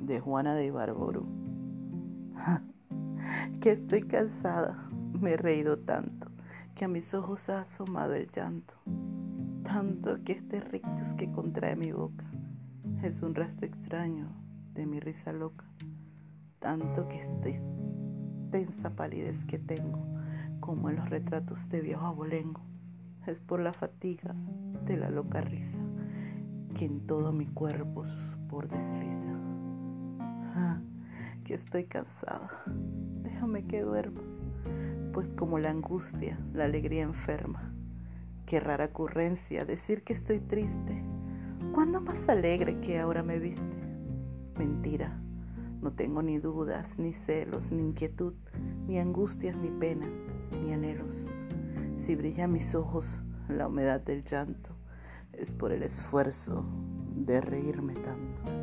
de Juana de Ibarburu. que estoy cansada, me he reído tanto, que a mis ojos ha asomado el llanto, tanto que este rictus que contrae mi boca es un rastro extraño de mi risa loca, tanto que esta tensa palidez que tengo, como en los retratos de viejo abolengo, es por la fatiga de la loca risa que en todo mi cuerpo por desliza. Que estoy cansada, déjame que duerma, pues como la angustia, la alegría enferma. Qué rara ocurrencia decir que estoy triste, cuando más alegre que ahora me viste. Mentira, no tengo ni dudas, ni celos, ni inquietud, ni angustias, ni pena, ni anhelos. Si brilla mis ojos la humedad del llanto, es por el esfuerzo de reírme tanto.